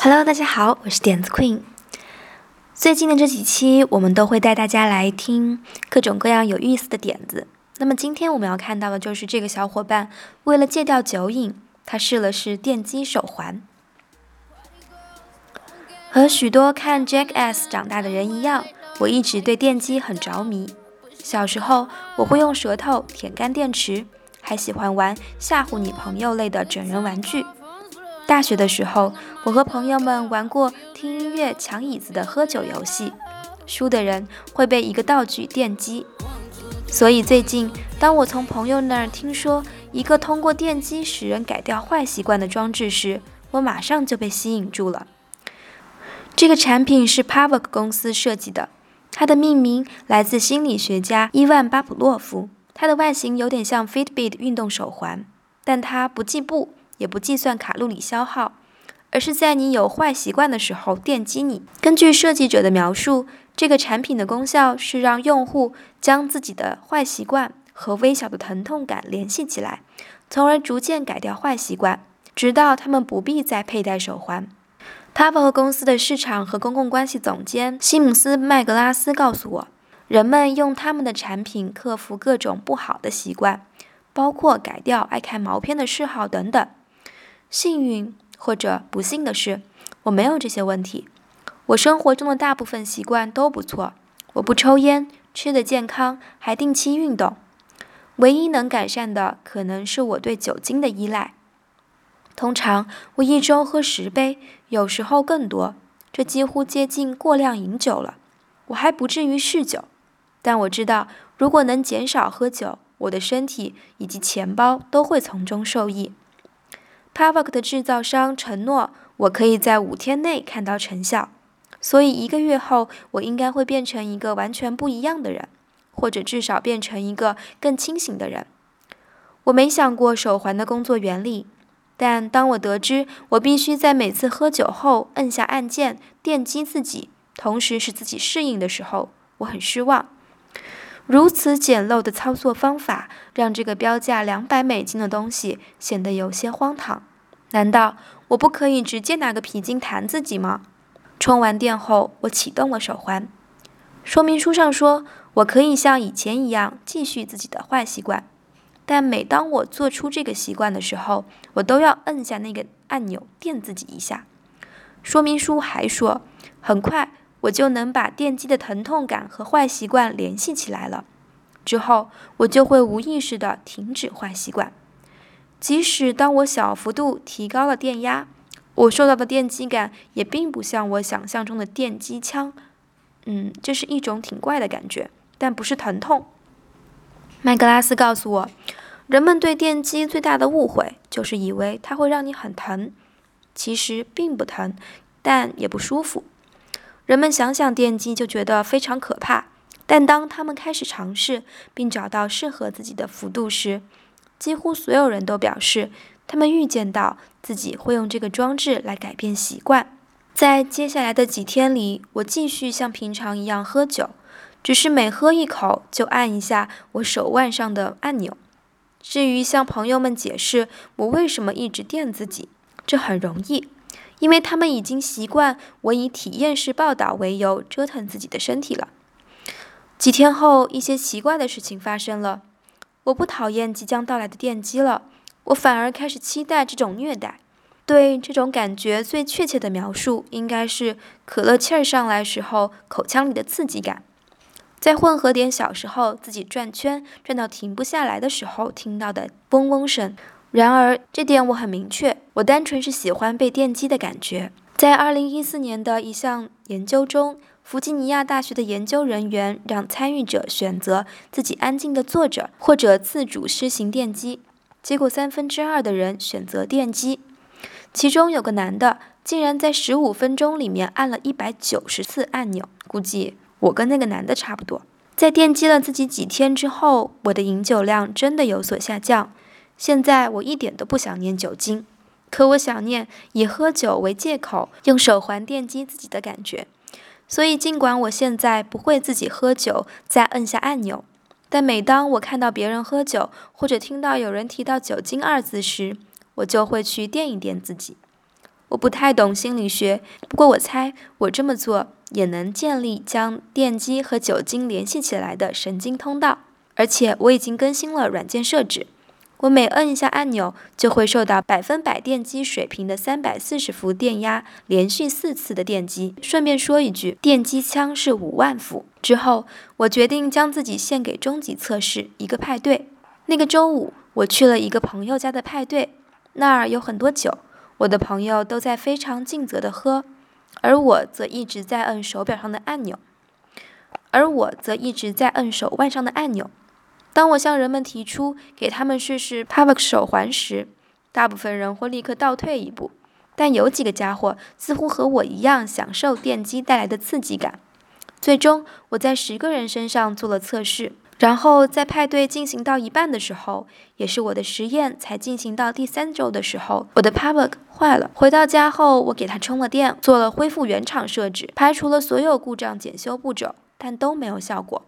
Hello，大家好，我是点子 Queen。最近的这几期，我们都会带大家来听各种各样有意思的点子。那么今天我们要看到的就是这个小伙伴为了戒掉酒瘾，他试了试电击手环。和许多看 Jackass 长大的人一样，我一直对电击很着迷。小时候，我会用舌头舔干电池，还喜欢玩吓唬你朋友类的整人玩具。大学的时候，我和朋友们玩过听音乐抢椅子的喝酒游戏，输的人会被一个道具电击。所以最近，当我从朋友那儿听说一个通过电击使人改掉坏习惯的装置时，我马上就被吸引住了。这个产品是 Pavok 公司设计的，它的命名来自心理学家伊万巴普洛夫。它的外形有点像 Fitbit 运动手环，但它不计步，也不计算卡路里消耗，而是在你有坏习惯的时候电击你。根据设计者的描述，这个产品的功效是让用户将自己的坏习惯和微小的疼痛感联系起来，从而逐渐改掉坏习惯，直到他们不必再佩戴手环。Pavok 公司的市场和公共关系总监西姆斯麦格拉斯告诉我，人们用他们的产品克服各种不好的习惯，包括改掉爱看毛片的嗜好等等。幸运或者不幸的是，我没有这些问题。我生活中的大部分习惯都不错，我不抽烟，吃得健康，还定期运动。唯一能改善的，可能是我对酒精的依赖。通常我一周喝十杯，有时候更多，这几乎接近过量饮酒了。我还不至于嗜酒，但我知道，如果能减少喝酒，我的身体以及钱包都会从中受益。Pavok 的制造商承诺，我可以在五天内看到成效，所以一个月后，我应该会变成一个完全不一样的人，或者至少变成一个更清醒的人。我没想过手环的工作原理。但当我得知我必须在每次喝酒后摁下按键电击自己，同时使自己适应的时候，我很失望。如此简陋的操作方法让这个标价两百美金的东西显得有些荒唐。难道我不可以直接拿个皮筋弹自己吗？充完电后，我启动了手环。说明书上说，我可以像以前一样继续自己的坏习惯。但每当我做出这个习惯的时候，我都要摁下那个按钮电自己一下。说明书还说，很快我就能把电击的疼痛感和坏习惯联系起来了。之后我就会无意识地停止坏习惯。即使当我小幅度提高了电压，我受到的电击感也并不像我想象中的电击枪。嗯，这是一种挺怪的感觉，但不是疼痛。麦格拉斯告诉我，人们对电击最大的误会就是以为它会让你很疼，其实并不疼，但也不舒服。人们想想电击就觉得非常可怕，但当他们开始尝试并找到适合自己的幅度时，几乎所有人都表示他们预见到自己会用这个装置来改变习惯。在接下来的几天里，我继续像平常一样喝酒。只是每喝一口就按一下我手腕上的按钮。至于向朋友们解释我为什么一直电自己，这很容易，因为他们已经习惯我以体验式报道为由折腾自己的身体了。几天后，一些奇怪的事情发生了。我不讨厌即将到来的电击了，我反而开始期待这种虐待。对这种感觉最确切的描述，应该是可乐气儿上来时候口腔里的刺激感。再混合点小时候自己转圈转到停不下来的时候听到的嗡嗡声。然而这点我很明确，我单纯是喜欢被电击的感觉。在二零一四年的一项研究中，弗吉尼亚大学的研究人员让参与者选择自己安静的坐着或者自主施行电击，结果三分之二的人选择电击，其中有个男的竟然在十五分钟里面按了一百九十次按钮，估计。我跟那个男的差不多，在电击了自己几天之后，我的饮酒量真的有所下降。现在我一点都不想念酒精，可我想念以喝酒为借口用手环电击自己的感觉。所以，尽管我现在不会自己喝酒再摁下按钮，但每当我看到别人喝酒，或者听到有人提到“酒精”二字时，我就会去垫一垫自己。我不太懂心理学，不过我猜我这么做也能建立将电击和酒精联系起来的神经通道。而且我已经更新了软件设置。我每摁一下按钮，就会受到百分百电机水平的三百四十伏电压，连续四次的电击。顺便说一句，电击枪是五万伏。之后，我决定将自己献给终极测试——一个派对。那个周五，我去了一个朋友家的派对，那儿有很多酒。我的朋友都在非常尽责地喝，而我则一直在摁手表上的按钮，而我则一直在摁手腕上的按钮。当我向人们提出给他们试试 Pavok 手环时，大部分人会立刻倒退一步，但有几个家伙似乎和我一样享受电击带来的刺激感。最终，我在十个人身上做了测试，然后在派对进行到一半的时候，也是我的实验才进行到第三周的时候，我的 Pavok 坏了。回到家后，我给它充了电，做了恢复原厂设置，排除了所有故障检修步骤，但都没有效果。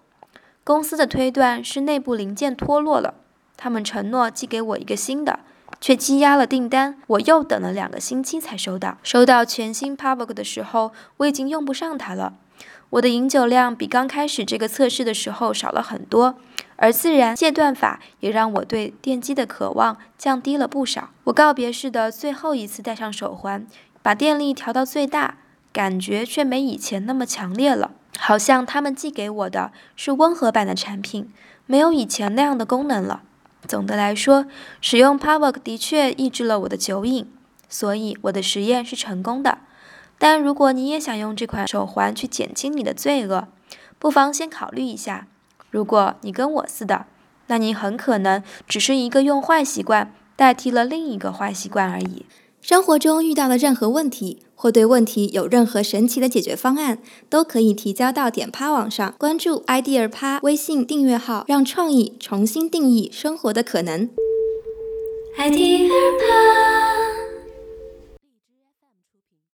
公司的推断是内部零件脱落了，他们承诺寄给我一个新的，却积压了订单。我又等了两个星期才收到。收到全新 Pavok 的时候，我已经用不上它了。我的饮酒量比刚开始这个测试的时候少了很多，而自然戒断法也让我对电击的渴望降低了不少。我告别式的最后一次戴上手环，把电力调到最大，感觉却没以前那么强烈了。好像他们寄给我的是温和版的产品，没有以前那样的功能了。总的来说，使用 Power 的确抑制了我的酒瘾，所以我的实验是成功的。但如果你也想用这款手环去减轻你的罪恶，不妨先考虑一下。如果你跟我似的，那你很可能只是一个用坏习惯代替了另一个坏习惯而已。生活中遇到的任何问题，或对问题有任何神奇的解决方案，都可以提交到点趴网上。关注 idea 趴微信订阅号，让创意重新定义生活的可能。idea 趴。